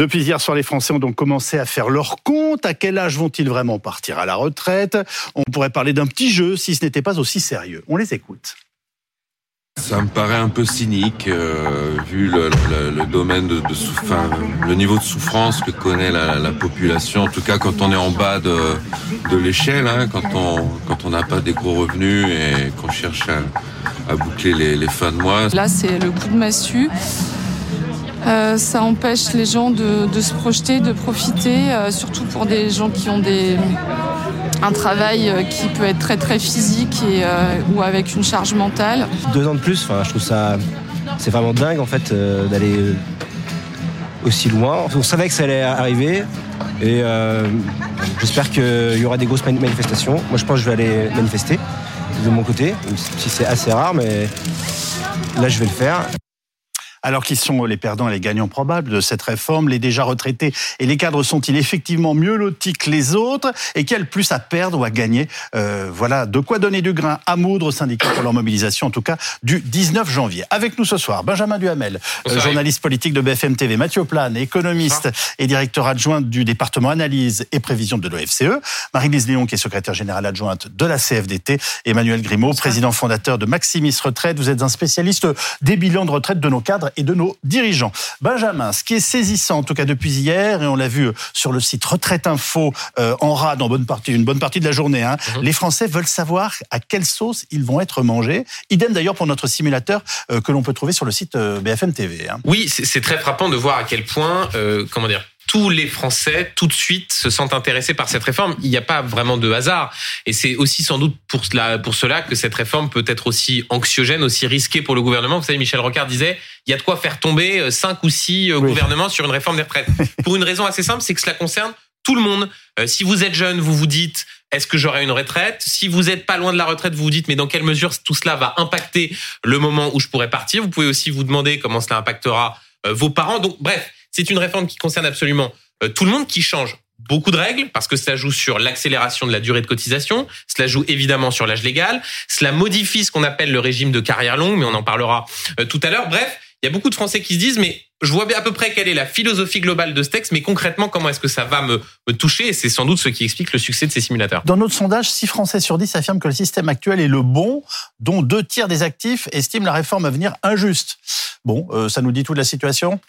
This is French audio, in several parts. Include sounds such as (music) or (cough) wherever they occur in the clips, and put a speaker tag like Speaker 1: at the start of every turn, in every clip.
Speaker 1: Depuis hier soir, les Français ont donc commencé à faire leur compte. À quel âge vont-ils vraiment partir à la retraite? On pourrait parler d'un petit jeu si ce n'était pas aussi sérieux. On les écoute.
Speaker 2: Ça me paraît un peu cynique, euh, vu le, domaine de, de le niveau de souffrance que connaît la, population. En tout cas, quand on est en bas de, l'échelle, hein, quand on quand on n'a pas des gros revenus et qu'on cherche à, boucler les, les fins de mois.
Speaker 3: Là, c'est le coup de massue. Euh, ça empêche les gens de, se projeter, de profiter, euh, surtout pour des gens qui ont des, un travail euh, qui peut être très très physique et, ou avec une charge mentale.
Speaker 4: Deux ans de plus, je trouve ça c'est vraiment dingue en fait d'aller aussi loin. On savait que ça allait arriver et j'espère qu'il y aura des grosses manifestations. Moi je pense que je vais aller manifester de mon côté, si c'est assez rare, mais là je vais le faire.
Speaker 1: Alors qui sont les perdants et les gagnants probables de cette réforme Les déjà retraités et les cadres sont-ils effectivement mieux lotis que les autres Et quel plus à perdre ou à gagner euh, Voilà de quoi donner du grain à moudre aux syndicats pour leur mobilisation, en tout cas du 19 janvier. Avec nous ce soir, Benjamin Duhamel, euh, journaliste politique de BFM TV, Mathieu Plane, économiste et directeur adjoint du département analyse et prévision de l'OFCE, Marie-Lise Léon, qui est secrétaire générale adjointe de la CFDT, Emmanuel Grimaud, président fondateur de Maximis Retraite. Vous êtes un spécialiste des bilans de retraite de nos cadres et de nos dirigeants. Benjamin, ce qui est saisissant, en tout cas depuis hier, et on l'a vu sur le site Retraite Info euh, en rade bonne partie, une bonne partie de la journée, hein, mhm. les Français veulent savoir à quelle sauce ils vont être mangés. Idem d'ailleurs pour notre simulateur euh, que l'on peut trouver sur le site euh, BFM TV.
Speaker 5: Hein. Oui, c'est très frappant de voir à quel point, comment dire, tous les Français tout de suite se sentent intéressés par cette réforme. Il n'y a pas vraiment de hasard. Et c'est aussi sans doute pour cela, pour cela que cette réforme peut être aussi anxiogène, aussi risquée pour le gouvernement. Vous savez, Michel Rocard disait, il y a de quoi faire tomber euh, cinq ou six euh, gouvernements sur une réforme des retraites. (laughs) pour une raison assez simple, c'est que cela concerne tout le monde. Euh, si vous êtes jeune, vous vous dites est-ce que j'aurai une retraite? Si vous n'êtes pas loin de la retraite, vous vous dites mais dans quelle mesure tout cela va impacter le moment où je pourrai partir? Vous pouvez aussi vous demander comment cela impactera vos parents. Donc bref, c'est une réforme qui concerne absolument euh, tout le monde, qui change beaucoup de règles parce que cela joue sur l'accélération de la durée de cotisation, cela joue évidemment sur l'âge légal, cela modifie ce qu'on appelle le régime de carrière longue, mais on en parlera euh, tout à l'heure. Bref, il y a beaucoup de Français qui se disent mais je vois à peu près quelle est la philosophie globale de ce texte, mais concrètement, comment est-ce que ça va me, toucher? Et c'est sans doute ce qui explique le succès de ces simulateurs.
Speaker 1: Dans notre sondage, 6 Français sur 10 affirment que le système actuel est le bon, dont deux tiers des actifs estiment la réforme à venir injuste. Bon, euh, ça nous dit tout de la situation?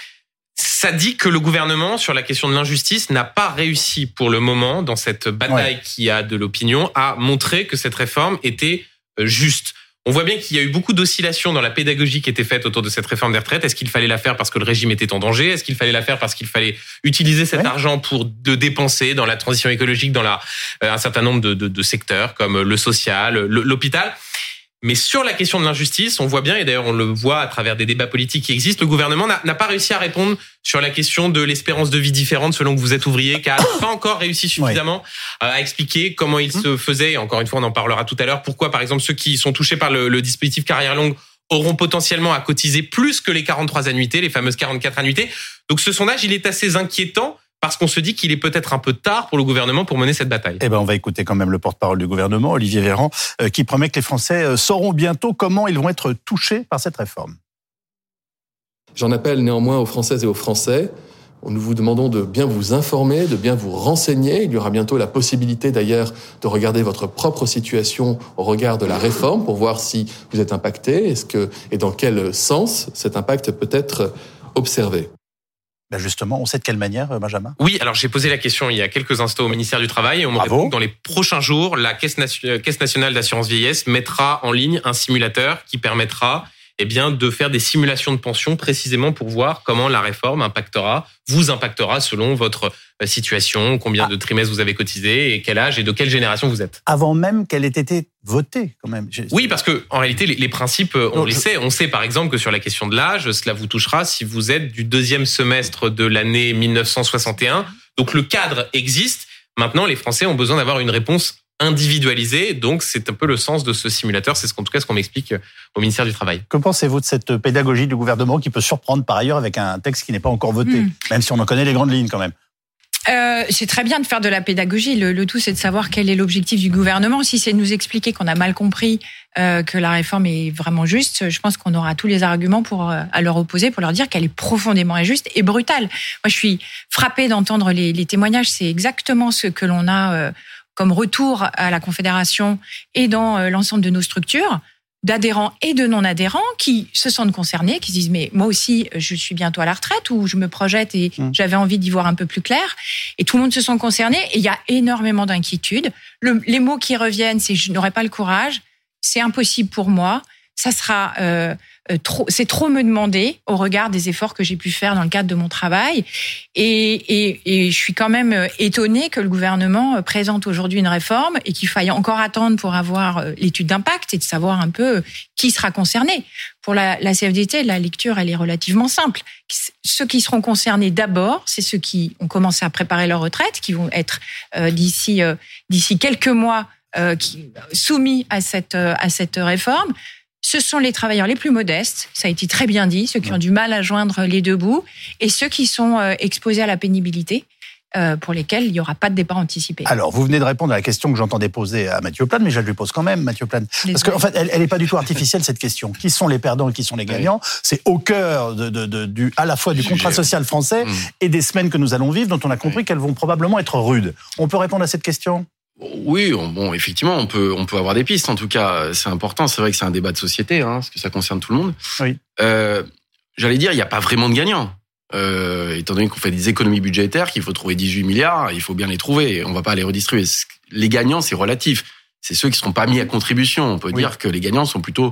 Speaker 5: Ça dit que le gouvernement, sur la question de l'injustice, n'a pas réussi pour le moment, dans cette bataille qui a de l'opinion, à montrer que cette réforme était euh, juste. On voit bien qu'il y a eu beaucoup d'oscillations dans la pédagogie qui était faite autour de cette réforme des retraites. Est-ce qu'il fallait la faire parce que le régime était en danger? Est-ce qu'il fallait la faire parce qu'il fallait utiliser cet argent pour de dépenser dans la transition écologique, dans la, euh, un certain nombre de, de, de secteurs comme le social, l'hôpital? Mais sur la question de l'injustice, on voit bien, et d'ailleurs on le voit à travers des débats politiques qui existent, le gouvernement n'a pas réussi à répondre sur la question de l'espérance de vie différente selon que vous êtes ouvrier, car n'a pas encore réussi suffisamment euh, à expliquer comment il se faisait. encore une fois, on en parlera tout à l'heure. Pourquoi, par exemple, ceux qui sont touchés par le, le dispositif carrière longue auront potentiellement à cotiser plus que les 43 annuités, les fameuses 44 annuités. Donc ce sondage, il est assez inquiétant parce qu'on se dit qu'il est peut-être un peu tard pour le gouvernement pour mener cette bataille.
Speaker 1: Eh ben, on va écouter quand même le porte-parole du gouvernement, Olivier Véran, euh, qui promet que les Français euh, sauront bientôt comment ils vont être touchés par cette réforme.
Speaker 6: J'en appelle néanmoins aux Françaises et aux Français. Nous vous demandons de bien vous informer, de bien vous renseigner. Il y aura bientôt la possibilité d'ailleurs de regarder votre propre situation au regard de la réforme pour voir si vous êtes impacté est-ce que, et dans quel sens cet impact peut être observé?
Speaker 1: Ben justement, on sait de quelle manière, euh, Benjamin?
Speaker 5: Oui, alors j'ai posé la question il y a quelques instants au ministère du Travail. Et on me répond que dans les prochains jours, la Caisse, Caisse nationale d'assurance vieillesse mettra en ligne un simulateur qui permettra eh bien, de faire des simulations de pension précisément pour voir comment la réforme impactera, vous impactera selon votre euh, situation, combien de trimestres vous avez cotisé et quel âge et de quelle génération vous êtes.
Speaker 1: Avant même qu'elle ait été votée, quand même.
Speaker 5: Oui, parce que en réalité, les, principes, euh, on les sait. On sait par exemple que sur la question de l'âge, cela vous touchera si vous êtes du deuxième semestre de l'année 1961. Donc le cadre existe. Maintenant, les Français ont besoin d'avoir une réponse individualisé. Donc, c'est un peu le sens de ce simulateur. C'est ce qu'en tout cas ce qu'on m'explique au ministère du Travail.
Speaker 1: Que pensez-vous de cette pédagogie du gouvernement qui peut surprendre par ailleurs avec un texte qui n'est pas encore voté, hmm. même si on en connaît les grandes lignes quand même
Speaker 7: euh, c'est très bien de faire de la pédagogie. Le, tout, c'est de savoir quel est l'objectif du gouvernement. Si c'est de nous expliquer qu'on a mal compris euh, que la réforme est vraiment juste, je pense qu'on aura tous les arguments pour euh, à leur opposer, pour leur dire qu'elle est profondément injuste et brutale. Moi, je suis frappée d'entendre les, les, témoignages. C'est exactement ce que l'on a euh, comme retour à la Confédération et dans euh, l'ensemble de nos structures d'adhérents et de non-adhérents qui se sentent concernés, qui se disent mais moi aussi je suis bientôt à la retraite ou je me projette et mmh. j'avais envie d'y voir un peu plus clair. Et tout le monde se sent concerné et il y a énormément d'inquiétudes. les mots qui reviennent, c'est je n'aurai pas le courage, c'est impossible pour moi, ça sera euh, euh, trop, c'est trop me demander au regard des efforts que j'ai pu faire dans le cadre de mon travail. Et, et, et je suis quand même euh, étonnée que le gouvernement euh, présente aujourd'hui une réforme et qu'il faille encore attendre pour avoir l'étude d'impact et de savoir un peu qui sera concerné. Pour la, CFDT, la lecture, elle est relativement simple. Ceux qui seront concernés d'abord, c'est ceux qui ont commencé à préparer leur retraite, qui vont être d'ici d'ici quelques mois qui, soumis à cette à cette réforme ce sont les travailleurs les plus modestes, ça a été très bien dit, ceux qui ont du mal à joindre les deux bouts, et ceux qui sont euh, exposés à la pénibilité. Euh, pour lesquels il n'y aura pas de départ anticipé.
Speaker 1: Alors, vous venez de répondre à la question que j'entendais poser à Mathieu Plane, mais je lui pose quand même, Mathieu Plane. Parce qu'en fait, elle n'est pas du tout artificielle, cette question. Qui sont les perdants et qui sont les gagnants? C'est au cœur de, de, du, à la fois du contrat social français mmh. et des semaines que nous allons vivre, dont on a compris qu'elles vont probablement être rudes. On peut répondre à cette question?
Speaker 8: Oui, bon, effectivement, on peut, on peut avoir des pistes. En tout cas, c'est important. C'est vrai que c'est un débat de société, hein, parce que ça concerne tout le monde.
Speaker 1: Oui.
Speaker 8: Euh, J'allais dire, il n'y a pas vraiment de gagnants. Euh, étant donné qu'on fait des économies budgétaires, qu'il faut trouver 18 milliards, il faut bien les trouver. On va pas les redistribuer. Les gagnants, c'est relatif. C'est ceux qui seront pas mis à contribution. On peut dire que les gagnants sont plutôt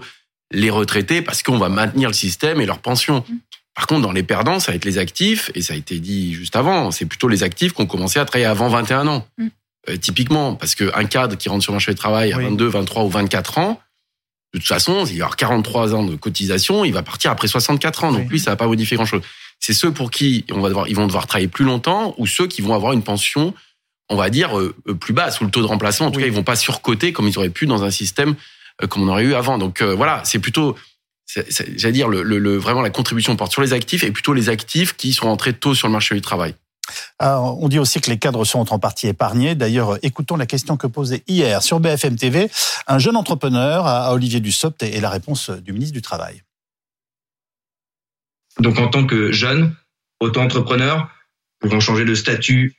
Speaker 8: les retraités parce qu'on va maintenir le système et leur pension. Mm. Par contre, dans les perdants, ça va être les actifs, et ça a été dit juste avant, c'est plutôt les actifs qui ont commencé à travailler avant 21 ans. Mm. Euh, typiquement, parce qu'un cadre qui rentre sur le marché du travail à 22, 23 ou 24 ans, de toute façon, il va avoir 43 ans de cotisation, il va partir après 64 ans. Donc lui, ça va pas modifier grand-chose. C'est ceux pour qui on va devoir, ils vont devoir travailler plus longtemps ou ceux qui vont avoir une pension, on va dire, euh, euh, plus basse ou le taux de remplacement. En tout cas, ils vont pas surcoter comme ils auraient pu dans un système comme on aurait eu avant. Donc voilà, c'est plutôt, j'allais dire, le, le, vraiment la contribution porte sur les actifs et plutôt les actifs qui sont rentrés tôt sur le marché du travail.
Speaker 1: On dit aussi que les cadres sont en partie épargnés. D'ailleurs, écoutons la question que posait hier sur BFM TV un jeune entrepreneur à Olivier Dussopt et la réponse du ministre du Travail.
Speaker 9: Donc, en tant que jeune, auto-entrepreneur, pouvant changer de statut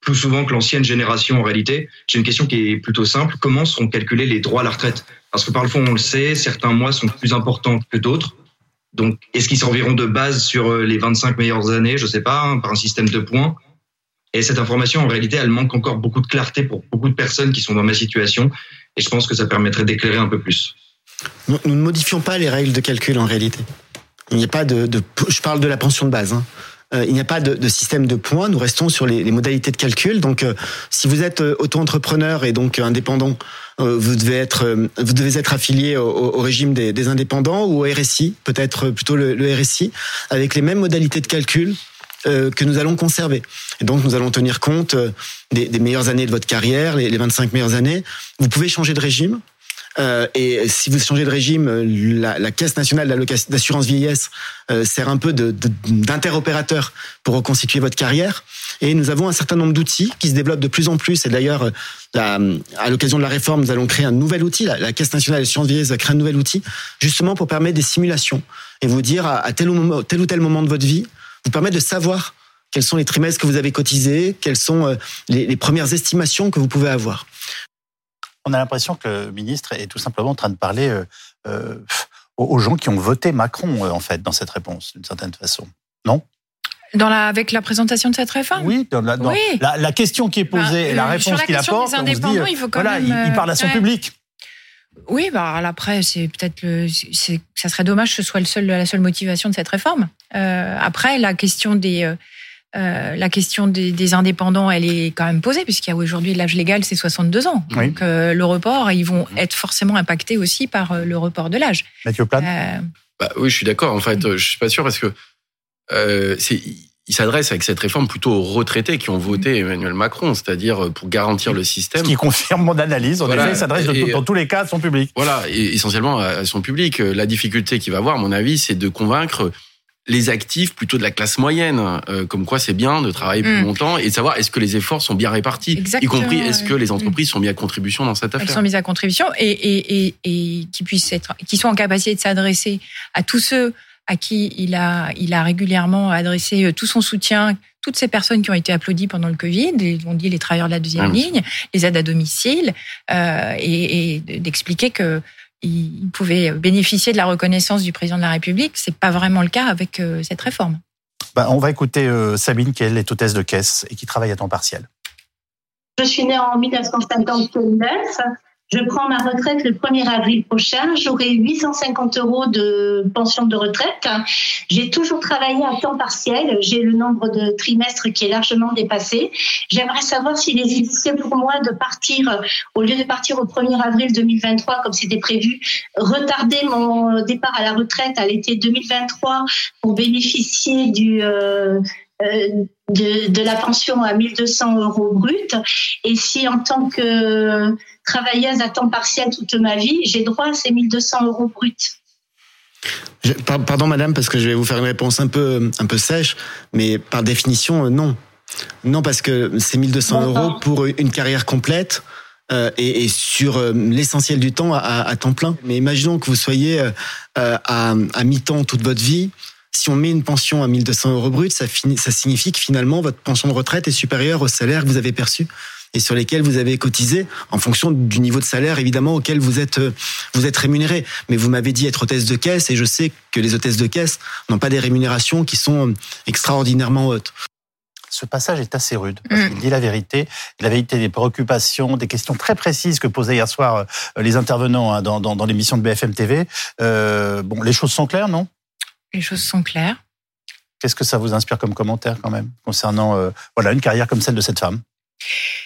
Speaker 9: plus souvent que l'ancienne génération en réalité, j'ai une question qui est plutôt simple. Comment seront calculés les droits à la retraite? Parce que par le fond, on le sait, certains mois sont plus importants que d'autres. Donc, est-ce qu'ils serviront de base sur euh, les 25 meilleures années? Je sais pas, hein, par un système de points. Et cette information, en réalité, elle manque encore beaucoup de clarté pour beaucoup de personnes qui sont dans ma situation. Et je pense que ça permettrait d'éclairer un peu plus.
Speaker 10: Nous, ne modifions pas les règles de calcul en réalité. Il n'y a pas de, de, je parle de la pension de base. Hein. Euh, il n'y a pas de, de, système de points. Nous restons sur les, les modalités de calcul. Donc, euh, si vous êtes auto-entrepreneur et donc indépendant, euh, vous devez être, euh, vous devez être affilié au, régime des, indépendants ou au RSI, peut-être plutôt le, RSI, avec les mêmes modalités de calcul euh, que nous allons conserver. Et donc, nous allons tenir compte des, meilleures années de votre carrière, les, les 25 meilleures années. Vous pouvez changer de régime. Euh, et si vous changez de régime, la, la Caisse nationale d'assurance vieillesse euh, sert un peu d'interopérateur pour reconstituer votre carrière. Et nous avons un certain nombre d'outils qui se développent de plus en plus. Et d'ailleurs, à l'occasion de la réforme, nous allons créer un nouvel outil. La, Caisse nationale d'assurance vieillesse va créer un nouvel outil, justement pour permettre des simulations et vous dire à, tel, ou tel moment de votre vie, vous permettre de savoir quels sont les trimestres que vous avez cotisés, quelles sont euh, les premières estimations que vous pouvez avoir
Speaker 1: on a l'impression que le ministre est tout simplement en train de parler euh, euh, aux gens qui ont voté Macron, euh, en fait, dans cette réponse, d'une certaine façon. Non?
Speaker 7: Dans la, avec la présentation de cette réforme?
Speaker 1: Oui, dans la, la, question qui est posée et la réponse qu'il apporte, on se dit, il, faut quand même, il, parle à son public.
Speaker 7: Oui, bah après, c'est peut-être le, ça serait dommage que ce soit le seul, la seule motivation de cette réforme. Euh, après, la question des euh, la question des, indépendants, elle est quand même posée, puisqu'il y a aujourd'hui l'âge légal, c'est 62 ans. Donc euh, le report, ils vont être forcément impactés aussi par euh, le report de l'âge.
Speaker 1: Mathieu Plane
Speaker 8: bah, Oui, je suis d'accord. En fait, je suis pas sûr parce que il s'adresse avec cette réforme plutôt aux retraités qui ont voté Emmanuel Macron, c'est-à-dire pour garantir le système.
Speaker 1: Ce qui confirme mon analyse. En effet, il s'adresse dans tous les cas à son public.
Speaker 8: Voilà, et essentiellement à son public. La difficulté qu'il va avoir, à mon avis, c'est de convaincre les actifs plutôt de la classe moyenne, euh, comme quoi c'est bien de travailler plus
Speaker 7: Mm.
Speaker 8: longtemps et de savoir est-ce que les efforts sont bien répartis,
Speaker 7: Exactement,
Speaker 8: y compris est-ce que les entreprises sont mises à contribution dans cette
Speaker 7: elles
Speaker 8: affaire.
Speaker 7: sont mises à contribution et, et, et, et qui puissent être, qui soient en capacité de s'adresser à tous ceux à qui il a, il a régulièrement adressé euh, tout son soutien, toutes ces personnes qui ont été applaudies pendant le Covid, on dit les travailleurs de la deuxième
Speaker 8: Ah,
Speaker 7: ligne, les aides à domicile, euh, et, et d'expliquer que ils pouvaient bénéficier de la reconnaissance du président de la République. C'est pas vraiment le cas avec euh, cette réforme.
Speaker 1: Bah, on va écouter euh, Sabine, qui elle est hôtesse de caisse et qui travaille à temps partiel.
Speaker 11: Je suis née en 1959. Je prends ma retraite le 1er avril prochain. J'aurai 850 euros de pension de retraite. J'ai toujours travaillé à temps partiel. J'ai le nombre de trimestres qui est largement dépassé. J'aimerais savoir s'il existait pour moi de partir, au lieu de partir au 1er avril 2023 comme c'était prévu, retarder mon départ à la retraite à l'été 2023 pour bénéficier du... euh, euh, de, de la pension à 1200 euros brut et si en tant que travailleuse à temps partiel toute ma vie, j'ai droit à ces 1200 euros bruts.
Speaker 10: Je- pardon madame, parce que je vais vous faire une réponse un peu, un peu sèche, mais par définition, euh, non. Non, parce que c'est 1200
Speaker 11: D'accord.
Speaker 10: euros pour une carrière complète. euh, et, et sur euh, l'essentiel du temps à, à temps plein. Mais imaginons que vous soyez euh, à, à mi-temps toute votre vie. Si on met une pension à 1200 euros brut, ça, ça signifie que finalement votre pension de retraite est supérieure au salaire que vous avez perçu et sur lesquels vous avez cotisé en fonction du niveau de salaire évidemment auquel vous êtes euh, vous êtes rémunéré. Mais vous m'avez dit être hôtesse de caisse et je sais que les hôtesses de caisse n'ont pas des rémunérations qui sont euh, extraordinairement hautes.
Speaker 1: Ce passage est assez rude, parce
Speaker 7: Mm.
Speaker 1: qu'il dit la vérité, la vérité des préoccupations, des questions très précises que posaient hier soir euh, les intervenants hein, dans, dans, dans l'émission de BFM TV. Euh, bon, les choses sont claires, non?
Speaker 7: Les choses sont claires.
Speaker 1: Qu'est-ce que ça vous inspire comme commentaire quand même concernant euh, voilà une carrière comme celle de cette femme?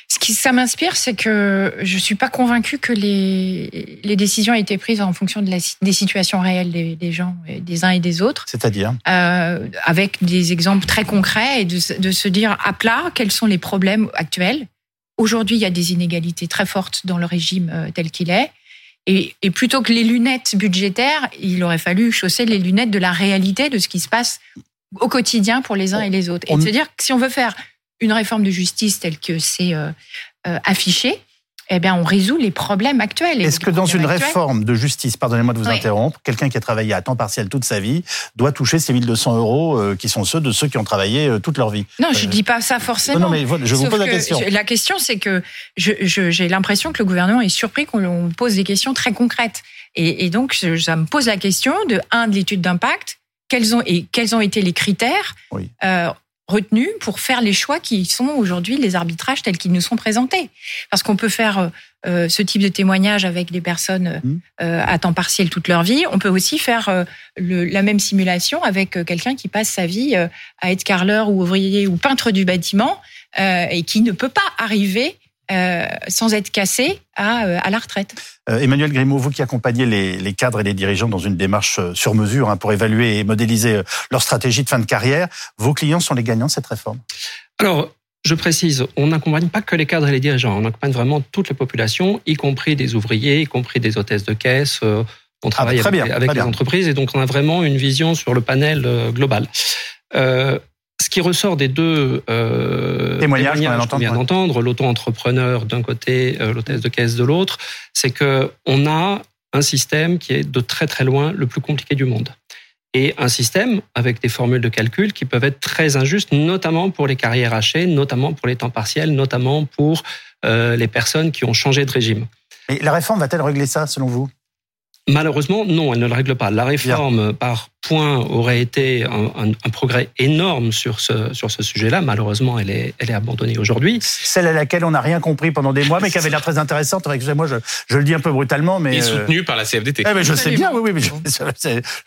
Speaker 7: Ce qui ça m'inspire, c'est que je suis pas convaincue que les, les décisions aient été prises en fonction de la, des situations réelles des, des gens, et des uns et des autres,
Speaker 1: C'est-à-dire
Speaker 7: euh, avec des exemples très concrets et de, se- de se dire à plat quels sont les problèmes actuels. Aujourd'hui, il y a des inégalités très fortes dans le régime euh, tel qu'il est. Et, et plutôt que les lunettes budgétaires, il aurait fallu chausser les lunettes de la réalité de ce qui se passe au quotidien pour les uns et les autres. Et
Speaker 1: On-
Speaker 7: de se dire que si on veut faire une réforme de justice telle que c'est euh, euh, affiché, eh bien, on résout les problèmes actuels.
Speaker 1: Est-ce que dans une
Speaker 7: actuels-
Speaker 1: réforme de justice, pardonnez-moi de vous
Speaker 7: Oui.
Speaker 1: interrompre, quelqu'un qui a travaillé à temps partiel toute sa vie doit toucher ces 1200 euros euh, qui sont ceux de ceux qui ont travaillé euh, toute leur vie?
Speaker 7: Non, je
Speaker 1: Euh,
Speaker 7: dis pas ça forcément.
Speaker 1: Non, non, mais voilà, je vous pose la
Speaker 7: que
Speaker 1: question.
Speaker 7: je- La question, c'est que j'ai l'impression que le gouvernement est surpris qu'on on pose des questions très concrètes. Et, et donc, ça me pose la question de un de l'étude d'impact. Quels ont et quels ont été les critères
Speaker 1: Oui.
Speaker 7: euh, retenus pour faire les choix qui sont aujourd'hui les arbitrages tels qu'ils nous sont présentés Parce qu'on peut faire euh, euh, ce type de témoignage avec des personnes euh,
Speaker 1: Mhm.
Speaker 7: euh, à temps partiel toute leur vie. On peut aussi faire euh, le- la même simulation avec euh, quelqu'un qui passe sa vie euh, à être carreleur ou ouvrier ou peintre du bâtiment euh, et qui ne peut pas arriver euh, sans être cassé à, euh, à la retraite.
Speaker 1: Euh, Emmanuel Grimaud, vous qui accompagnez les, les cadres et les dirigeants dans une démarche sur mesure hein, pour évaluer et modéliser leur stratégie de fin de carrière, vos clients sont les gagnants de cette réforme?
Speaker 12: Alors, je précise, on n'accompagne pas que les cadres et les dirigeants, on accompagne vraiment toute la population, y compris des ouvriers, y compris des hôtesses de caisse. On travaille
Speaker 1: Ah, très
Speaker 12: avec,
Speaker 1: bien,
Speaker 12: avec
Speaker 1: très
Speaker 12: les
Speaker 1: bien.
Speaker 12: entreprises et donc on a vraiment une vision sur le panel global. Euh, ce qui ressort des deux euh,
Speaker 1: Témoignages vient
Speaker 12: qu'on vient
Speaker 1: d'entendre,
Speaker 12: d'entendre, l'auto-entrepreneur d'un côté, euh, l'hôtesse de caisse de l'autre, c'est que on a un système qui est de très très loin le plus compliqué du monde. Et un système avec des formules de calcul qui peuvent être très injustes, notamment pour les carrières hachées, notamment pour les temps partiels, notamment pour euh, les personnes qui ont changé de régime.
Speaker 1: Mais la réforme va-t-elle régler ça, selon vous?
Speaker 12: Malheureusement, non, elle ne le règle pas. La réforme par point aurait été un, un- un progrès énorme sur ce, sur ce sujet-là. Malheureusement, elle est, elle est abandonnée aujourd'hui.
Speaker 1: Celle à laquelle on n'a rien compris pendant des mois, mais qui avait l'air très intéressante. Excusez-moi, je, je le dis un peu brutalement, mais...
Speaker 5: Et
Speaker 1: euh,
Speaker 5: soutenu par la CFDT.
Speaker 1: Eh ben, je sais bien, oui, oui, mais je,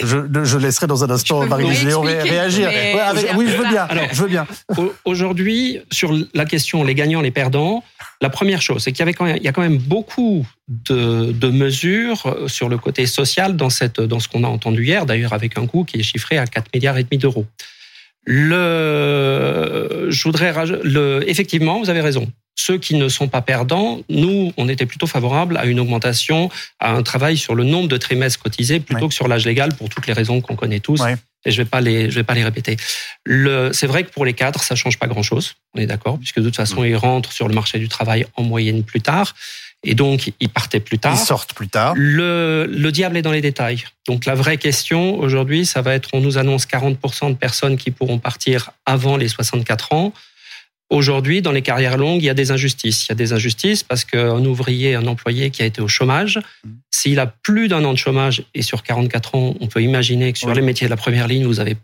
Speaker 1: je, je laisserai dans un instant
Speaker 7: Je peux
Speaker 1: Marie
Speaker 7: vous
Speaker 1: Léon ré-
Speaker 7: réexpliquer,
Speaker 1: réagir. Ouais, avec- oui, je veux bien.
Speaker 12: Alors,
Speaker 1: je veux bien.
Speaker 12: Au- Aujourd'hui, sur la question les gagnants, les perdants, la première chose, c'est qu'il y avait quand même, il y a quand même beaucoup de, de mesures sur le côté social dans cette, dans ce qu'on a entendu hier, d'ailleurs avec un coût qui est chiffré à 4 milliards et demi d'euros. Le, je voudrais, le, effectivement, vous avez raison. Ceux qui ne sont pas perdants, nous, on était plutôt favorable à une augmentation, à un travail sur le nombre de trimestres cotisés plutôt
Speaker 1: Ouais.
Speaker 12: que sur l'âge légal pour toutes les raisons qu'on connaît tous
Speaker 1: Ouais.
Speaker 12: et je vais pas les, je vais pas les répéter. Le, c'est vrai que pour les cadres, ça change pas grand chose. On est d'accord, puisque de toute façon, ils rentrent sur le marché du travail en moyenne plus tard. Et donc, ils partaient plus tard.
Speaker 1: Ils sortent plus tard.
Speaker 12: Le, le diable est dans les détails. Donc, la vraie question aujourd'hui, ça va être, on nous annonce 40% de personnes qui pourront partir avant les 64 ans. Aujourd'hui, dans les carrières longues, il y a des injustices. Il y a des injustices parce qu'un ouvrier, un employé qui a été au chômage, mmh. s'il a plus d'un an de chômage et sur 44 ans, on peut imaginer que sur les métiers de la première ligne, vous avez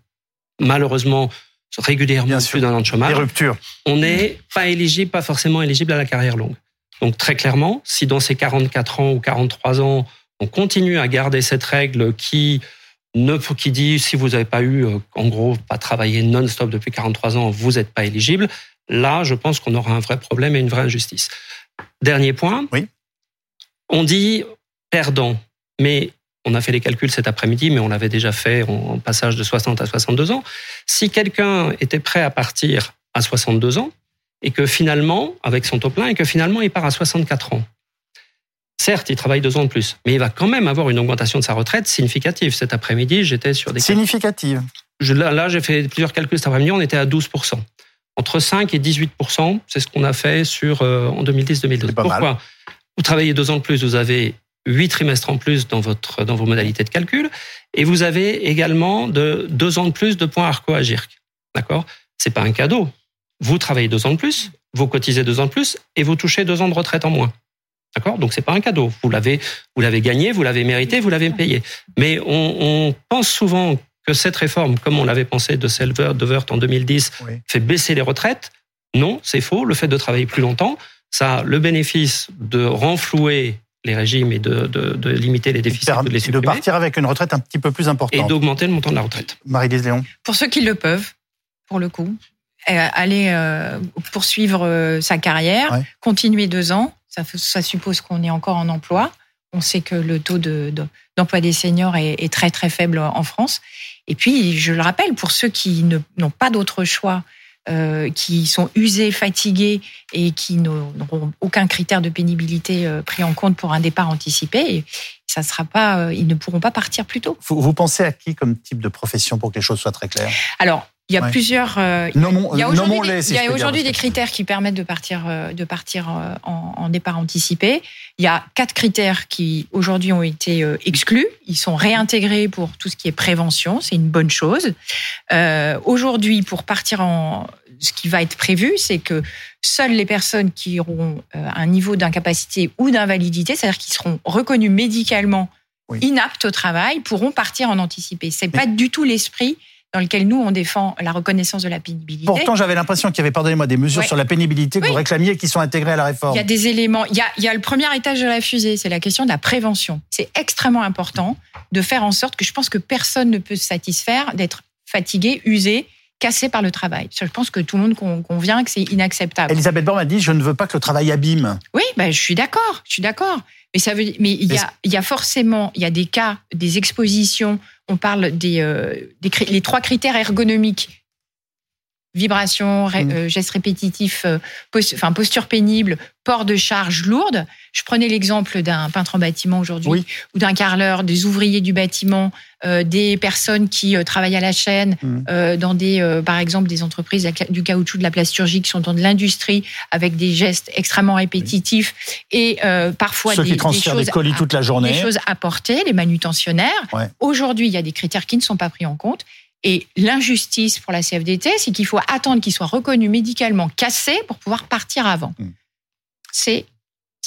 Speaker 12: malheureusement régulièrement plus d'un an de chômage.
Speaker 1: Des ruptures.
Speaker 12: On n'est pas éligible, pas forcément éligible à la carrière longue. Donc très clairement, si dans ces 44 ans ou 43 ans, on continue à garder cette règle qui ne, qui dit si vous n'avez pas eu, euh, en gros, pas travaillé non-stop depuis 43 ans, vous n'êtes pas éligible. Là, je pense qu'on aura un vrai problème et une vraie injustice. Dernier point.
Speaker 1: Oui.
Speaker 12: On dit perdant, mais on a fait les calculs cet après-midi, mais on l'avait déjà fait en passage de 60 à 62 ans. Si quelqu'un était prêt à partir à 62 ans, et que finalement, avec son taux plein, et que finalement, il part à 64 ans. Certes, il travaille deux ans de plus, mais il va quand même avoir une augmentation de sa retraite significative. Cet après-midi, j'étais sur des...
Speaker 1: Significative
Speaker 12: Là, là j'ai fait plusieurs calculs cet après-midi, on était à 12% entre 5 et 18% c'est ce qu'on a fait sur euh, en 2010-2012. Pourquoi Vous travaillez deux ans de plus, vous avez huit trimestres en plus dans votre dans vos modalités de calcul, et vous avez également de deux ans de plus de points Arco à GIRC. D'accord? C'est pas un cadeau. Vous travaillez deux ans de plus, vous cotisez deux ans de plus, et vous touchez deux ans de retraite en moins. D'accord? Donc c'est pas un cadeau. Vous l'avez, vous l'avez gagné, vous l'avez mérité, vous l'avez payé. Mais on, on pense souvent que cette réforme, comme on l'avait pensé de Selver, de Wert en 2010, fait baisser les retraites. Non, c'est faux. Le fait de travailler plus longtemps, ça a le bénéfice de renflouer les régimes et de, de, limiter les déficits
Speaker 1: de les supprimer. De partir avec une retraite un petit peu plus importante.
Speaker 12: Et d'augmenter le montant de la retraite.
Speaker 1: Marie-Lise Léon.
Speaker 7: Pour ceux qui le peuvent, pour le coup, aller euh, poursuivre euh, sa carrière, continuer deux ans, ça, ça suppose qu'on est encore en emploi. On sait que le taux d'emploi des seniors est, est, très très faible en France. Et puis, je le rappelle, pour ceux qui n'ont pas d'autre choix, euh, qui sont usés, fatigués et qui n'auront aucun critère de pénibilité euh, pris en compte pour un départ anticipé, ça sera pas, euh, ils ne pourront pas partir plus tôt.
Speaker 1: Vous, vous pensez à qui comme type de profession pour que les choses soient très claires?
Speaker 7: Alors, il y a plusieurs.
Speaker 1: Euh, il y a aujourd'hui
Speaker 7: des, aujourd'hui des critères qui permettent de partir, euh, de partir euh, en, en, départ anticipé. Il y a quatre critères qui aujourd'hui ont été euh, exclus. Ils sont réintégrés pour tout ce qui est prévention. C'est une bonne chose. Euh, aujourd'hui, pour partir en, ce qui va être prévu, c'est que seules les personnes qui auront un niveau d'incapacité ou d'invalidité, c'est-à-dire qui seront reconnues médicalement inaptes au travail, pourront partir en anticipé. C'est pas du tout l'esprit dans lequel nous, on défend la reconnaissance de la pénibilité.
Speaker 1: Pourtant, j'avais l'impression qu'il y avait, pardonnez-moi, des mesures sur la pénibilité que vous réclamiez qui sont intégrées à la réforme.
Speaker 7: Il y a des éléments. Il y a, il y a le premier étage de la fusée, c'est la question de la prévention. C'est extrêmement important de faire en sorte que je pense que personne ne peut se satisfaire d'être fatigué, usé, cassé par le travail. Je pense que tout le monde convient que c'est inacceptable.
Speaker 1: Elisabeth Borne a dit je ne veux pas que le travail abîme.
Speaker 7: Oui, ben, je suis d'accord, je suis d'accord. Mais ça veut, mais il y a, il y a forcément, il y a des cas, des expositions on parle des, euh, les trois critères ergonomiques vibration, mmh. euh, gestes répétitifs, euh, enfin posture pénible, port de charge lourde. Je prenais l'exemple d'un peintre en bâtiment aujourd'hui ou d'un carreleur, des ouvriers du bâtiment, des personnes qui travaillent à la chaîne, mmh. dans des, par exemple, des entreprises du caoutchouc, de la plasturgie qui sont dans de l'industrie avec des gestes extrêmement répétitifs et parfois
Speaker 1: Ceux
Speaker 7: des,
Speaker 1: qui transfèrent des, colis toute la journée,
Speaker 7: des choses apportées, les manutentionnaires. Aujourd'hui, il y a des critères qui ne sont pas pris en compte. Et l'injustice pour la CFDT, c'est qu'il faut attendre qu'il soit reconnu médicalement cassé pour pouvoir partir avant. Hmm. C'est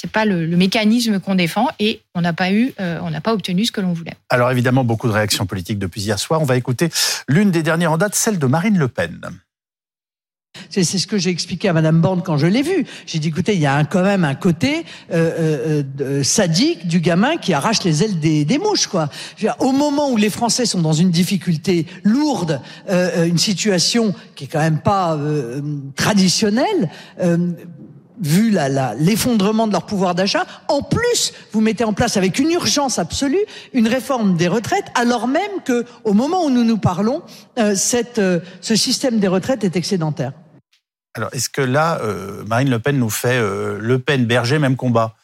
Speaker 7: c'est pas le, mécanisme qu'on défend et on n'a pas eu, euh, on n'a pas obtenu ce que l'on voulait.
Speaker 1: Alors évidemment, beaucoup de réactions politiques depuis hier soir. On va écouter l'une des dernières en date, celle de Marine Le Pen.
Speaker 13: C'est ce que j'ai expliqué à Madame Borne quand je l'ai vue. J'ai dit, écoutez, il y a quand même un côté euh, euh, sadique du gamin qui arrache les ailes des, des mouches, quoi. au moment où les Français sont dans une difficulté lourde, euh, une situation qui est quand même pas traditionnelle vu l'effondrement de leur pouvoir d'achat. En plus, vous mettez en place avec une urgence absolue une réforme des retraites, alors même que, au moment où nous nous parlons, cette, ce système des retraites est excédentaire.
Speaker 1: Alors, est-ce que là, euh, Marine Le Pen nous fait euh, Le Pen, Berger, même combat?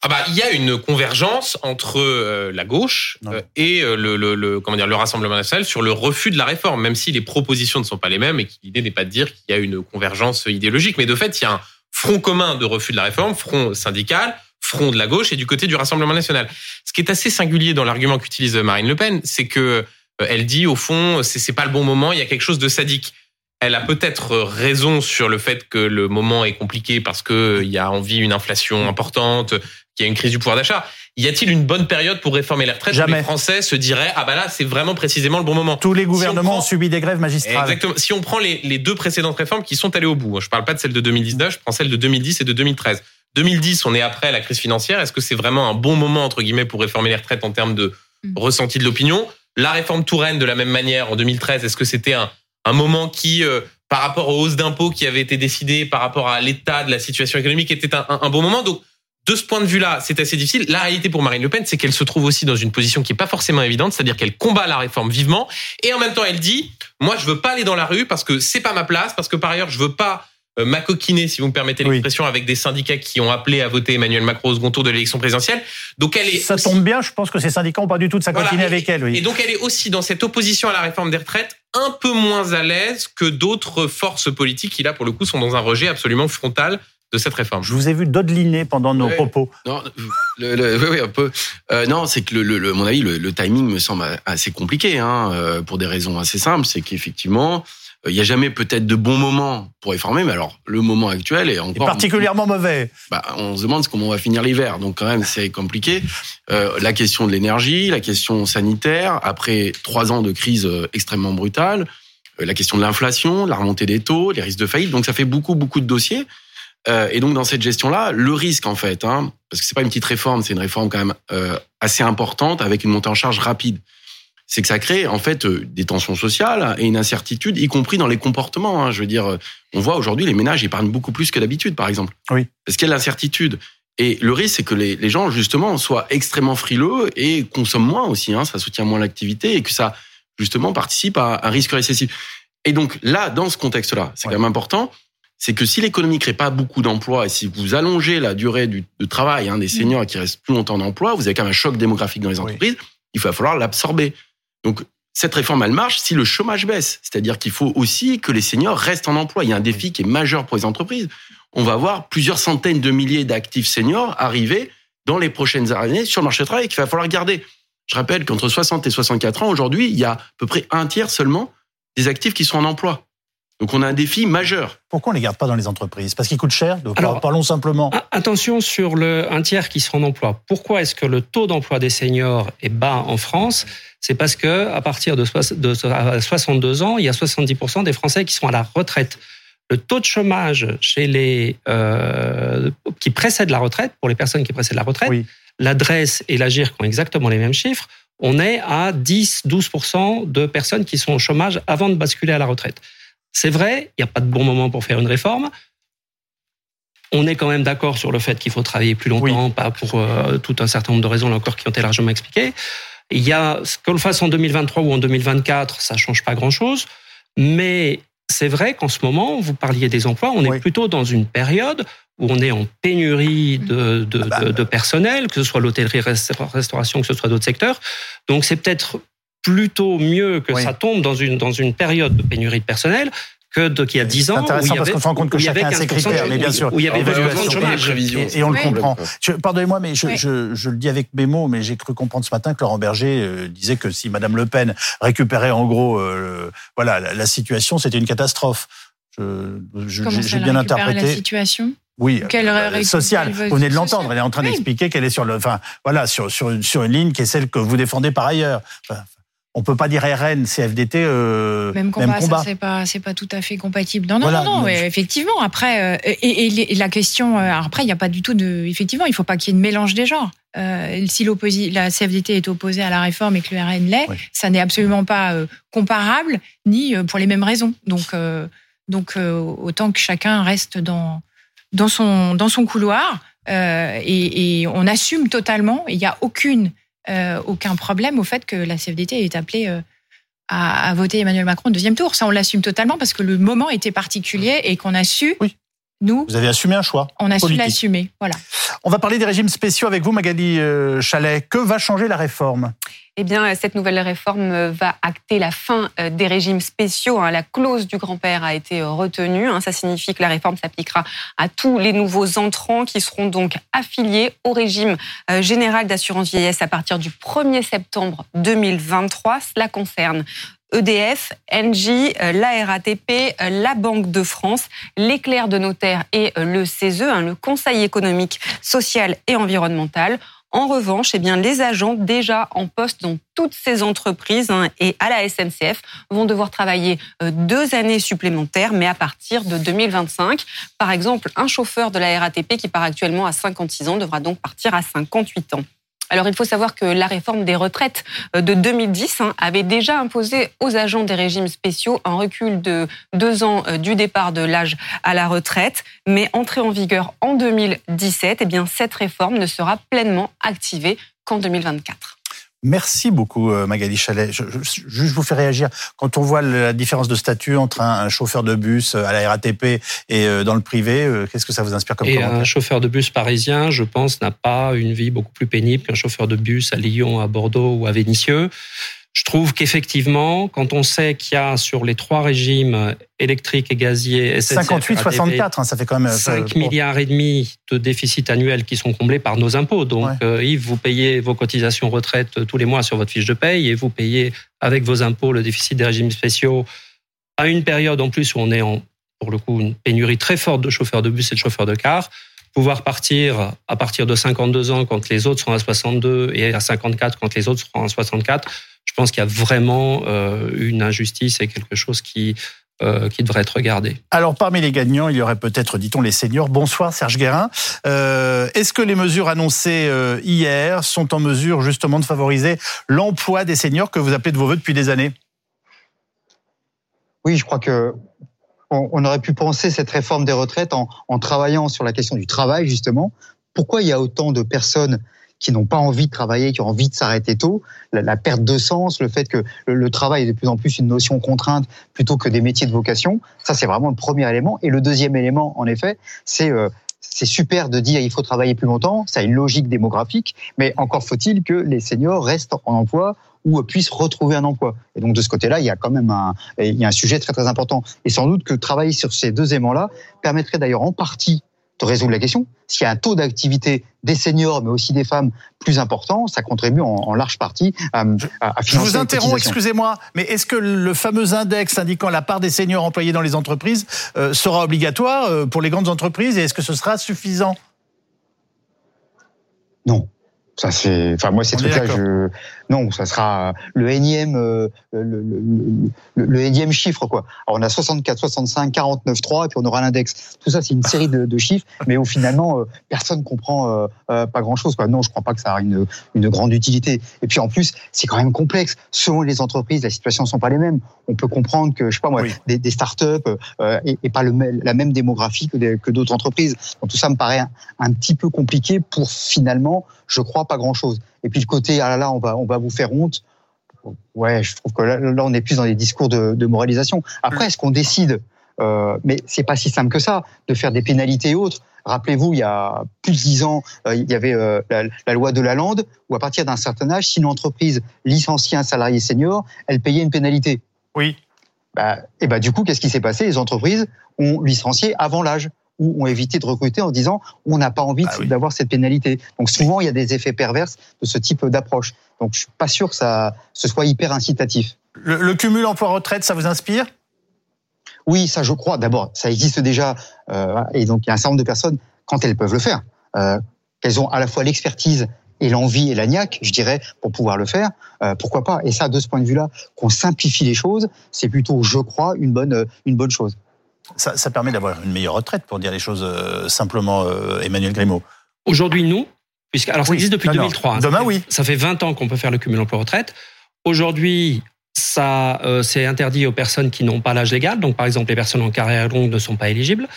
Speaker 5: Ah bah il y a une convergence entre euh, la gauche euh, et euh, le, le, le, comment dire le Rassemblement national sur le refus de la réforme, même si les propositions ne sont pas les mêmes et que l'idée n'est pas de dire qu'il y a une convergence idéologique, mais de fait il y a un front commun de refus de la réforme, front syndical, front de la gauche et du côté du Rassemblement national. Ce qui est assez singulier dans l'argument qu'utilise Marine Le Pen, c'est que elle dit au fond c'est pas le bon moment, il y a quelque chose de sadique. Elle a peut-être raison sur le fait que le moment est compliqué parce que il y a envie une inflation importante, qu'il y a une crise du pouvoir d'achat. Y a-t-il une bonne période pour réformer les retraites
Speaker 1: Jamais.
Speaker 5: où les Français se diraient ah bah là c'est vraiment précisément le bon moment.
Speaker 1: Tous les gouvernements
Speaker 5: Si on prend-
Speaker 1: ont subi des grèves magistrales.
Speaker 5: Exactement. Si on prend les, les deux précédentes réformes qui sont allées au bout, je parle pas de celle de 2019, je prends celle de 2010 et de 2013. 2010, on est après la crise financière. Est-ce que c'est vraiment un bon moment entre guillemets pour réformer les retraites en termes de ressenti de l'opinion? La réforme Touraine, de la même manière, en 2013, est-ce que c'était un, un moment qui, euh, par rapport aux hausses d'impôts qui avaient été décidées, par rapport à l'état de la situation économique, était un, un- un bon moment? Donc, de ce point de vue-là, c'est assez difficile. La réalité pour Marine Le Pen, c'est qu'elle se trouve aussi dans une position qui est pas forcément évidente, c'est-à-dire qu'elle combat la réforme vivement, et en même temps, elle dit moi, je veux pas aller dans la rue parce que c'est pas ma place, parce que par ailleurs, je veux pas euh, m'acoquiner, si vous me permettez l'expression, avec des syndicats qui ont appelé à voter Emmanuel Macron au second tour de l'élection présidentielle. Donc, elle est
Speaker 1: Ça tombe bien, je pense que ces syndicats n'ont pas du tout de s'acoquiner
Speaker 5: Voilà,
Speaker 1: avec elle. Oui.
Speaker 5: et donc elle est aussi dans cette opposition à la réforme des retraites un peu moins à l'aise que d'autres forces politiques qui là pour le coup sont dans un rejet absolument frontal de cette réforme.
Speaker 1: Je vous ai vu dodeliner pendant nos propos.
Speaker 8: Non, le, le- oui, oui, un peu. Euh, non, c'est que le, le, mon avis, le, le timing me semble assez compliqué, hein, euh, pour des raisons assez simples. C'est qu'effectivement, euh, il n'y a jamais peut-être de bon moment pour réformer, mais alors le moment actuel est encore
Speaker 1: particulièrement mauvais.
Speaker 8: bah, on se demande comment on va finir l'hiver. Donc quand même, c'est compliqué. Euh, la question de l'énergie, la question sanitaire, après trois ans de crise euh, extrêmement brutale, euh, la question de l'inflation, la remontée des taux, les risques de faillite. Donc ça fait beaucoup, beaucoup de dossiers. Euh, et donc dans cette gestion-là, le risque en fait, hein, parce que c'est pas une petite réforme, c'est une réforme quand même euh, assez importante avec une montée en charge rapide. C'est que ça crée en fait euh, des tensions sociales et une incertitude, y compris dans les comportements. hein. Je veux dire, euh, on voit aujourd'hui les ménages épargnent beaucoup plus que d'habitude, par exemple.
Speaker 1: Oui.
Speaker 8: Parce qu'il y a de l'incertitude. Et le risque, c'est que les, les gens, justement, soient extrêmement frileux et consomment moins aussi. Hein, ça soutient moins l'activité et que ça, justement, participe à un risque récessif. Et donc là, dans ce contexte-là, c'est quand même important, c'est que si l'économie crée pas beaucoup d'emplois et si vous allongez la durée du, de travail hein, des seniors qui restent plus longtemps en emploi, vous avez quand même un choc démographique dans les entreprises. Il va falloir l'absorber. Donc cette réforme, elle marche si le chômage baisse. C'est-à-dire qu'il faut aussi que les seniors restent en emploi. Il y a un défi qui est majeur pour les entreprises. On va avoir plusieurs centaines de milliers d'actifs seniors arriver dans les prochaines années sur le marché du travail qu'il va falloir garder. Je rappelle qu'entre 60 et 64 ans, aujourd'hui, il y a à peu près un tiers seulement des actifs qui sont en emploi. Donc on a un défi majeur.
Speaker 1: Pourquoi on les garde pas dans les entreprises? Parce qu'ils coûtent cher Donc,
Speaker 12: Alors-
Speaker 1: Parlons simplement.
Speaker 12: Attention sur le un tiers qui sont en emploi. Pourquoi est-ce que le taux d'emploi des seniors est bas en France? C'est parce que à partir de, soix- de à 62 ans, il y a 70% des Français qui sont à la retraite. Le taux de chômage chez les euh, qui précèdent la retraite, pour les personnes qui précèdent la retraite, l'adresse et l'agir qui ont exactement les mêmes chiffres, on est à 10-12% de personnes qui sont au chômage avant de basculer à la retraite. C'est vrai, il n'y a pas de bon moment pour faire une réforme. On est quand même d'accord sur le fait qu'il faut travailler plus longtemps, pas pour euh, tout un certain nombre de raisons là encore qui ont été largement expliquées. Il y a qu'on le fasse en 2023 ou en 2024, ça change pas grand-chose, mais c'est vrai qu'en ce moment, vous parliez des emplois, on est plutôt dans une période où on est en pénurie de, de, de- de personnel, que ce soit l'hôtellerie, resta- restauration, que ce soit d'autres secteurs. Donc c'est peut-être plutôt mieux que ça tombe dans une, dans une période de pénurie de personnel que de, qu'il y a 10 ans.
Speaker 1: C'est
Speaker 12: où
Speaker 1: intéressant
Speaker 12: il y
Speaker 1: parce
Speaker 12: avait-
Speaker 1: qu'on se rend compte que chacun a ses
Speaker 12: 15% de
Speaker 1: critères, mais bien sûr.
Speaker 12: Où il y avait 20% de
Speaker 1: et-
Speaker 12: chômage.
Speaker 1: Et, et on le comprend. Pardonnez-moi, mais je,
Speaker 12: Oui.
Speaker 1: je, je le dis avec mes mots, mais j'ai cru comprendre ce matin que Laurent Berger euh, disait que si Madame Le Pen récupérait en gros, euh, voilà, la, la situation, c'était une catastrophe. J'ai bien interprété.
Speaker 7: la situation
Speaker 1: Oui,
Speaker 7: Quelle
Speaker 1: euh, sociale. Vous venez de l'entendre. Elle est en train
Speaker 7: Oui.
Speaker 1: d'expliquer qu'elle est sur le, enfin, voilà, sur, sur, une- sur une ligne qui est celle que vous défendez par ailleurs. Enfin, on peut pas dire RN, CFDT, euh,
Speaker 7: Même combat, c'est pas c'est pas tout à fait compatible. Non non
Speaker 1: Voilà,
Speaker 7: non, non,
Speaker 1: non,
Speaker 7: ouais,
Speaker 1: je-
Speaker 7: effectivement. Après euh, et, et les- la question euh, après il n'y a pas du tout de effectivement il faut pas qu'il y ait de mélange des genres. Si la CFDT est opposée à la réforme et que le RN l'est, ça n'est absolument pas comparable ni pour les mêmes raisons. Donc donc autant que chacun reste dans dans son dans son couloir et, et on assume totalement. Il n'y a aucune euh, aucun problème au fait que la CFDT est appelée euh, à, à voter Emmanuel Macron au deuxième tour. Ça, on l'assume totalement parce que le moment était particulier et qu'on a su Nous,
Speaker 1: Vous avez assumé un choix.
Speaker 7: on a su l'assumer. Voilà.
Speaker 1: On va parler des régimes spéciaux avec vous, Magali euh, Chalet. Que va changer la réforme?
Speaker 14: Eh bien, cette nouvelle réforme va acter la fin euh, des régimes spéciaux. hein. La clause du grand-père a été euh, retenue. hein. Ça signifie que la réforme s'appliquera à tous les nouveaux entrants qui seront donc affiliés au régime euh, général d'assurance vieillesse à partir du 1er septembre 2023. Cela concerne EDF, Engie, euh, la RATP, euh, la Banque de France, l'éclair de notaire et euh, le CESE, hein, le Conseil économique, social et environnemental. En revanche, eh bien, les agents déjà en poste dans toutes ces entreprises hein, et à la SNCF vont devoir travailler deux années supplémentaires, mais à partir de 2025. Par exemple, un chauffeur de la RATP qui part actuellement à 56 ans devra donc partir à 58 ans. Alors, il faut savoir que la réforme des retraites euh, de 2010 hein, avait déjà imposé aux agents des régimes spéciaux un recul de deux ans euh, du départ de l'âge à la retraite. Mais entrée en vigueur en 2017, eh bien, cette réforme ne sera pleinement activée qu'en 2024.
Speaker 1: Merci beaucoup, euh, Magali Chalet. Je, je, je vous fais réagir. Quand on voit la différence de statut entre un, un chauffeur de bus euh, à la RATP et euh, dans le privé, qu'est-ce que ça vous inspire comme
Speaker 12: Et
Speaker 1: commentaire
Speaker 12: un chauffeur de bus parisien, je pense, n'a pas une vie beaucoup plus pénible qu'un chauffeur de bus à Lyon, à Bordeaux ou à Vénissieux. Je trouve qu'effectivement, quand on sait qu'il y a sur les trois régimes électriques et gaziers, SNCF,
Speaker 1: 58,
Speaker 12: RATP,
Speaker 1: 64, hein, ça fait quand même...
Speaker 12: 5
Speaker 1: euh,
Speaker 12: milliards et demi de déficit annuel qui sont comblés par nos impôts. Donc, euh, Yves, vous payez vos cotisations retraite euh, tous les mois sur votre fiche de paye et vous payez avec vos impôts le déficit des régimes spéciaux à une période en plus où on est en, pour le coup, une pénurie très forte de chauffeurs de bus et de chauffeurs de car. Pouvoir partir à partir de 52 ans quand les autres sont à 62 et à 54 quand les autres seront à 64, je pense qu'il y a vraiment euh, une injustice et quelque chose qui, euh, qui devrait être regardé.
Speaker 1: Alors, parmi les gagnants, il y aurait peut-être, dit-on, les seniors. Bonsoir, Serge Guérin. Euh, Est-ce que les mesures annoncées euh, hier sont en mesure, justement, de favoriser l'emploi des seniors que vous appelez de vos voeux depuis des années?
Speaker 15: Oui, je crois que on, on aurait pu penser cette réforme des retraites en, en travaillant sur la question du travail, justement. Pourquoi il y a autant de personnes qui n'ont pas envie de travailler, qui ont envie de s'arrêter tôt, la, perte de sens, le fait que le, le, travail est de plus en plus une notion contrainte plutôt que des métiers de vocation, ça c'est vraiment le premier élément. Et le deuxième élément, en effet, c'est euh, c'est super de dire il faut travailler plus longtemps, ça a une logique démographique, mais encore faut-il que les seniors restent en emploi ou puissent retrouver un emploi. Et donc de ce côté-là, il y a quand même un, il y a un sujet très très important. Et sans doute que travailler sur ces deux éléments-là permettrait d'ailleurs en partie de résoudre la question. S'il y a un taux d'activité des seniors, mais aussi des femmes plus important, ça contribue en, en large partie à, à financer.
Speaker 1: Je vous interromps, excusez-moi, mais est-ce que le fameux index indiquant la part des seniors employés dans les entreprises euh, sera obligatoire euh, pour les grandes entreprises et est-ce que ce sera suffisant?
Speaker 15: Non. Ça c'est, enfin moi ces trucs-là, je non, ça sera le énième, euh, le, le, le, le, énième chiffre quoi. Alors on a 64, 65, 49, 3 et puis on aura l'index. Tout ça c'est une série de, de, chiffres, mais où finalement euh, personne comprend euh, euh, pas grand-chose quoi. Non, je crois pas que ça a une, une grande utilité. Et puis en plus c'est quand même complexe. Selon les entreprises, la situation sont pas les mêmes. On peut comprendre que je sais pas moi, oui. des, des startups euh, et, et, pas le, la même démographie que, que d'autres entreprises. Donc tout ça me paraît un, un petit peu compliqué pour finalement, je crois pas grand-chose. Et puis le côté ah là là on va on va vous faire honte. Ouais, je trouve que là, là on est plus dans des discours de, de moralisation. Après, est-ce qu'on décide euh, Mais c'est pas si simple que ça de faire des pénalités et autres. Rappelez-vous, il y a plus de dix ans, euh, il y avait euh, la, la, loi de la lande où à partir d'un certain âge, si une entreprise licenciait un salarié senior, elle payait une pénalité.
Speaker 1: Oui.
Speaker 15: Bah, et bah du coup, qu'est-ce qui s'est passé? Les entreprises ont licencié avant l'âge ou ont évité de recruter en disant on n'a pas envie ah oui. d'avoir cette pénalité. Donc souvent il y a des effets pervers de ce type d'approche. Donc je suis pas sûr que ça ce soit hyper incitatif.
Speaker 1: Le, le cumul emploi-retraite, ça vous inspire?
Speaker 15: Oui, ça je crois. D'abord, ça existe déjà euh, et donc il y a un certain nombre de personnes quand elles peuvent le faire, euh, qu'elles ont à la fois l'expertise et l'envie et la niaque, je dirais, pour pouvoir le faire, euh, pourquoi pas? Et ça, de ce point de vue-là, qu'on simplifie les choses, c'est plutôt, je crois, une bonne, une bonne chose.
Speaker 1: Ça, ça permet d'avoir une meilleure retraite, pour dire les choses euh, simplement, euh, Emmanuel Grimaud.
Speaker 12: Aujourd'hui, nous, puisque alors ça
Speaker 1: Oui.
Speaker 12: existe depuis
Speaker 1: Non, non.
Speaker 12: 2003. hein,
Speaker 1: Demain,
Speaker 12: ça fait-
Speaker 1: oui.
Speaker 12: Ça fait 20 ans qu'on peut faire le cumul emploi-retraite. Aujourd'hui, ça euh, c'est interdit aux personnes qui n'ont pas l'âge légal. Donc, par exemple, les personnes en carrière longue ne sont pas éligibles.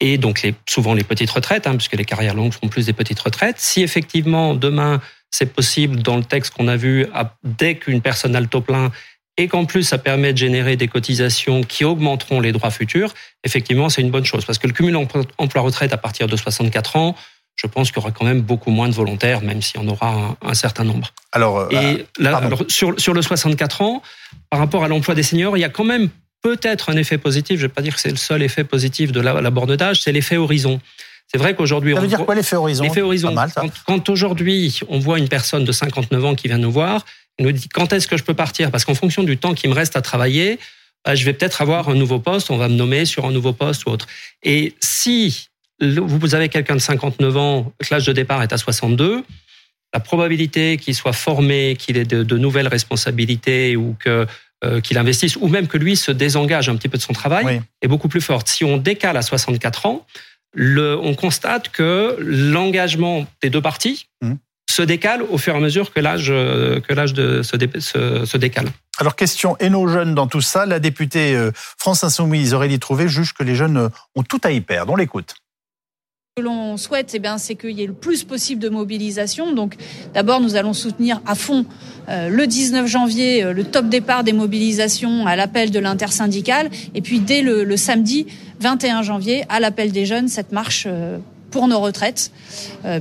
Speaker 12: Et donc, les, souvent les petites retraites, hein, puisque les carrières longues sont plus des petites retraites. Si effectivement, demain, c'est possible, dans le texte qu'on a vu, dès qu'une personne a le taux plein, et qu'en plus ça permet de générer des cotisations qui augmenteront les droits futurs, effectivement c'est une bonne chose. Parce que le cumul emploi-retraite à partir de 64 ans, je pense qu'il y aura quand même beaucoup moins de volontaires, même s'il y en aura un, certain nombre.
Speaker 1: Alors, euh,
Speaker 12: là, sur, sur le 64 ans, par rapport à l'emploi des seniors, il y a quand même peut-être un effet positif. Je ne vais pas dire que c'est le seul effet positif de la, la borne d'âge, c'est l'effet horizon. C'est vrai qu'aujourd'hui,
Speaker 1: ça veut dire quoi l'effet horizon?
Speaker 12: L'effet horizon. quand, quand aujourd'hui on voit une personne de 59 ans qui vient nous voir, nous dit quand est-ce que je peux partir? Parce qu'en fonction du temps qui me reste à travailler, bah, je vais peut-être avoir un nouveau poste, on va me nommer sur un nouveau poste ou autre. Et si vous avez quelqu'un de 59 ans, l'âge de départ est à 62, la probabilité qu'il soit formé, qu'il ait de, nouvelles responsabilités ou que euh, qu'il investisse, ou même que lui se désengage un petit peu de son travail, est beaucoup plus forte. Si on décale à 64 ans, le, on constate que l'engagement des deux parties mmh. Se décale au fur et à mesure que l'âge que l'âge se, se, se, décale.
Speaker 1: Alors question et nos jeunes dans tout ça, la députée euh, France Insoumise Aurélie Trouvé juge que les jeunes ont tout à y perdre. On l'écoute
Speaker 16: que l'on souhaite, eh bien, c'est qu'il y ait le plus possible de mobilisation. Donc, d'abord, nous allons soutenir à fond euh, le 19 janvier euh, le top départ des mobilisations à l'appel de l'intersyndicale, et puis dès le, samedi 21 janvier à l'appel des jeunes cette marche. Euh, pour nos retraites,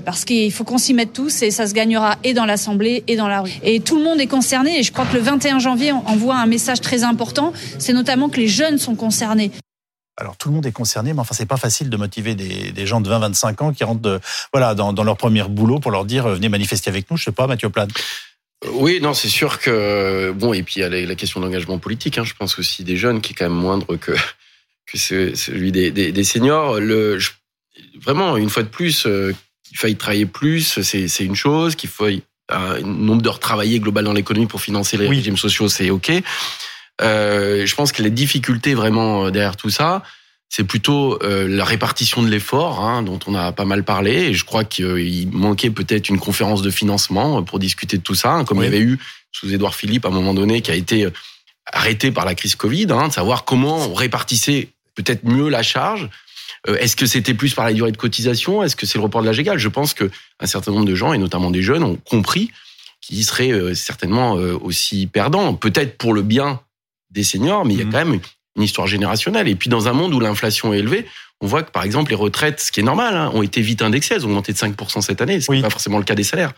Speaker 16: parce qu'il faut qu'on s'y mette tous et ça se gagnera et dans l'Assemblée et dans la rue. Et tout le monde est concerné et je crois que le 21 janvier envoie un message très important, c'est notamment que les jeunes sont concernés
Speaker 1: alors tout le monde est concerné, mais enfin c'est pas facile de motiver des, gens de 20-25 ans qui rentrent de, voilà dans, leur premier boulot pour leur dire euh, venez manifester avec nous. Je sais pas, Mathieu Plane.
Speaker 8: Euh, oui, non, c'est sûr que bon et puis il y a la, question d'engagement politique. Hein, je pense aussi des jeunes qui est quand même moindre que que celui des, des, seniors. Le, vraiment, une fois de plus, euh, qu'il faille travailler plus, c'est une chose. Qu'il faut un nombre d'heures travaillées global dans l'économie pour financer les régimes sociaux, c'est ok. Euh, je pense que les difficultés vraiment euh, derrière tout ça, c'est plutôt euh, la répartition de l'effort, hein, dont on a pas mal parlé. Et je crois qu'il manquait peut-être une conférence de financement pour discuter de tout ça, hein, comme il y avait eu sous Édouard Philippe à un moment donné, qui a été arrêté par la crise Covid, hein, de savoir comment on répartissait peut-être mieux la charge. Est-ce que c'était plus par la durée de cotisation? Est-ce que c'est le report de l'âge égal? Je pense que un certain nombre de gens, et notamment des jeunes, ont compris qu'ils seraient certainement aussi perdants, peut-être pour le bien des seniors, mais il y a mmh. quand même une histoire générationnelle. Et puis dans un monde où l'inflation est élevée, on voit que par exemple les retraites, ce qui est normal, hein, ont été vite indexées, elles ont augmenté de 5% cette année, ce n'est pas forcément le cas des salaires.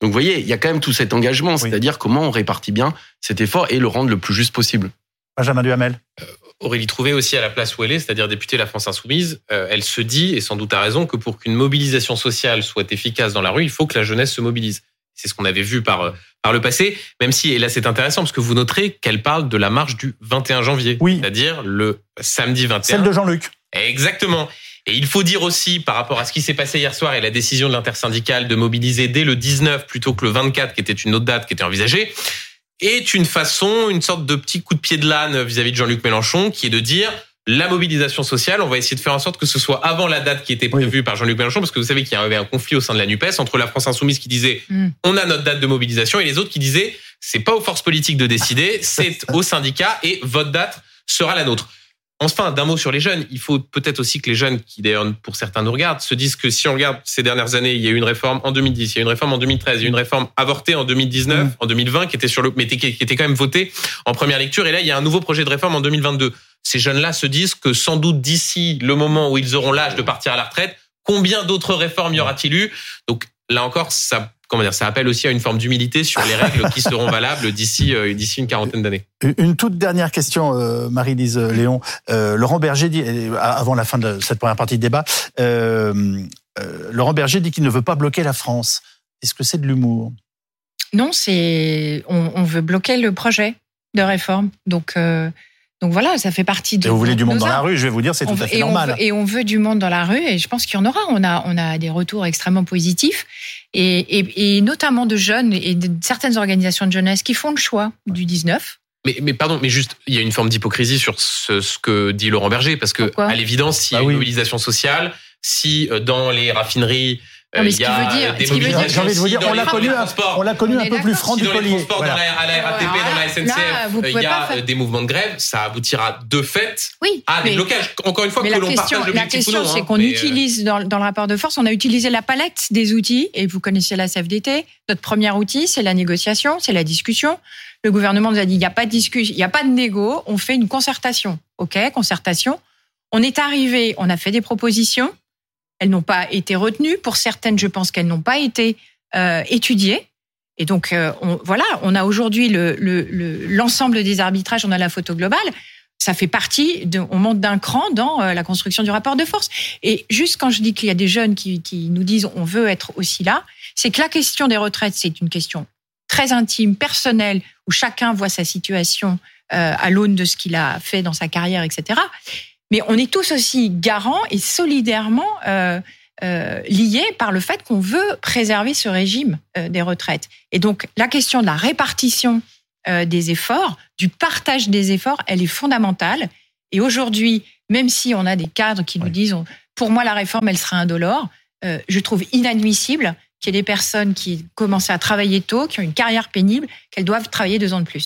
Speaker 8: Donc vous voyez, il y a quand même tout cet engagement, c'est-à-dire comment on répartit bien cet effort et le rendre le plus juste possible.
Speaker 1: Benjamin Duhamel.
Speaker 5: Euh, Aurélie Trouvé aussi à la place où elle est, c'est-à-dire députée de la France Insoumise, euh, elle se dit, et sans doute à raison, que pour qu'une mobilisation sociale soit efficace dans la rue, il faut que la jeunesse se mobilise. C'est ce qu'on avait vu par, euh, par le passé, même si, et là c'est intéressant parce que vous noterez qu'elle parle de la marche du 21 janvier.
Speaker 1: Oui.
Speaker 5: C'est-à-dire le samedi 21.
Speaker 1: Celle de Jean-Luc.
Speaker 5: Exactement. Et il faut dire aussi, par rapport à ce qui s'est passé hier soir et la décision de l'intersyndicale de mobiliser dès le 19 plutôt que le 24, qui était une autre date qui était envisagée, est une façon, une sorte de petit coup de pied de l'âne vis-à-vis de Jean-Luc Mélenchon, qui est de dire, la mobilisation sociale, on va essayer de faire en sorte que ce soit avant la date qui était prévue par Jean-Luc Mélenchon, parce que vous savez qu'il y avait un conflit au sein de la NUPES entre la France Insoumise qui disait mm. on a notre date de mobilisation et les autres qui disaient c'est pas aux forces politiques de décider, (laughs) c'est aux syndicats et votre date sera la nôtre. Enfin, d'un mot sur les jeunes, il faut peut-être aussi que les jeunes, qui d'ailleurs pour certains nous regardent, se disent que si on regarde ces dernières années, il y a eu une réforme en 2010, il y a eu une réforme en 2013, il y a eu une réforme avortée en 2019, mm. en 2020, qui était sur le, mais qui était quand même votée en première lecture, et là il y a un nouveau projet de réforme en 2022 ces jeunes-là se disent que sans doute d'ici le moment où ils auront l'âge de partir à la retraite, combien d'autres réformes y aura-t-il eu? Donc là encore, ça comment dire, ça appelle aussi à une forme d'humilité sur les règles qui seront valables d'ici euh, d'ici une quarantaine d'années.
Speaker 1: Une toute dernière question, euh, Marie-Lise Léon. Euh, Laurent Berger dit, avant la fin de cette première partie de débat, Laurent Berger dit qu'il ne veut pas bloquer la France. Est-ce que c'est de l'humour?
Speaker 7: Non, c'est on, on, veut bloquer le projet de réforme. Donc donc voilà, ça fait partie de.
Speaker 1: Et vous voulez du monde dans la rue, je vais vous dire, c'est tout à fait normal.
Speaker 7: et on veut du monde dans la rue, et je pense qu'il y en aura. On a, on a des retours extrêmement positifs, et, et, notamment de jeunes et de certaines organisations de jeunesse qui font le choix du 19.
Speaker 5: Mais, mais pardon, mais juste, il y a une forme d'hypocrisie sur ce, ce, que dit Laurent Berger, parce que à l'évidence, s'il y a bah une mobilisation sociale, si euh, dans les raffineries Euh,
Speaker 7: mais
Speaker 5: il
Speaker 7: ce
Speaker 5: y
Speaker 7: qui
Speaker 5: a
Speaker 7: veut dire-
Speaker 5: des
Speaker 7: ce
Speaker 1: J'ai envie de vous dire, on l'a connu, on l'a connu
Speaker 7: On
Speaker 1: un peu plus franc
Speaker 5: Si
Speaker 1: du
Speaker 5: dans les transports,
Speaker 1: Voilà.
Speaker 5: dans la, à la RATP, dans la SNCF,
Speaker 7: là,
Speaker 5: euh, il y a
Speaker 7: faire-
Speaker 5: euh, des mouvements de grève, ça aboutira de fait
Speaker 7: Oui,
Speaker 5: à des
Speaker 7: mais-
Speaker 5: blocages. Encore une fois,
Speaker 7: Mais
Speaker 5: que
Speaker 7: la
Speaker 5: l'on
Speaker 7: question,
Speaker 5: partage
Speaker 7: la question,
Speaker 5: non.
Speaker 7: c'est
Speaker 5: hein,
Speaker 7: qu'on utilise dans, dans le rapport de force, on a utilisé la palette des outils, et vous connaissez la CFDT. Notre premier outil, c'est la négociation, c'est la discussion. Le gouvernement nous a dit, il n'y a pas de discussion, il n'y a pas de négo, on fait une concertation. OK, concertation. On est arrivé, on a fait des propositions. Elles n'ont pas été retenues. Pour certaines, je pense qu'elles n'ont pas été euh, étudiées. Et donc, euh, voilà, on a aujourd'hui l'ensemble le, le, l'ensemble des arbitrages, on a la photo globale. Ça fait partie, on monte d'un cran dans euh, la construction du rapport de force. Et juste quand je dis qu'il y a des jeunes qui, qui nous disent on veut être aussi là, c'est que la question des retraites, c'est une question très intime, personnelle, où chacun voit sa situation à l'aune de ce qu'il a fait dans sa carrière, etc. Mais on est tous aussi garants et solidairement euh, euh, liés par le fait qu'on veut préserver ce régime euh, des retraites. Et donc la question de la répartition des efforts, du partage des efforts, elle est fondamentale. Et aujourd'hui, même si on a des cadres qui nous disent, pour moi la réforme, elle sera indolore, je trouve inadmissible qu'il y ait des personnes qui commencent à travailler tôt, qui ont une carrière pénible, qu'elles doivent travailler deux ans de plus.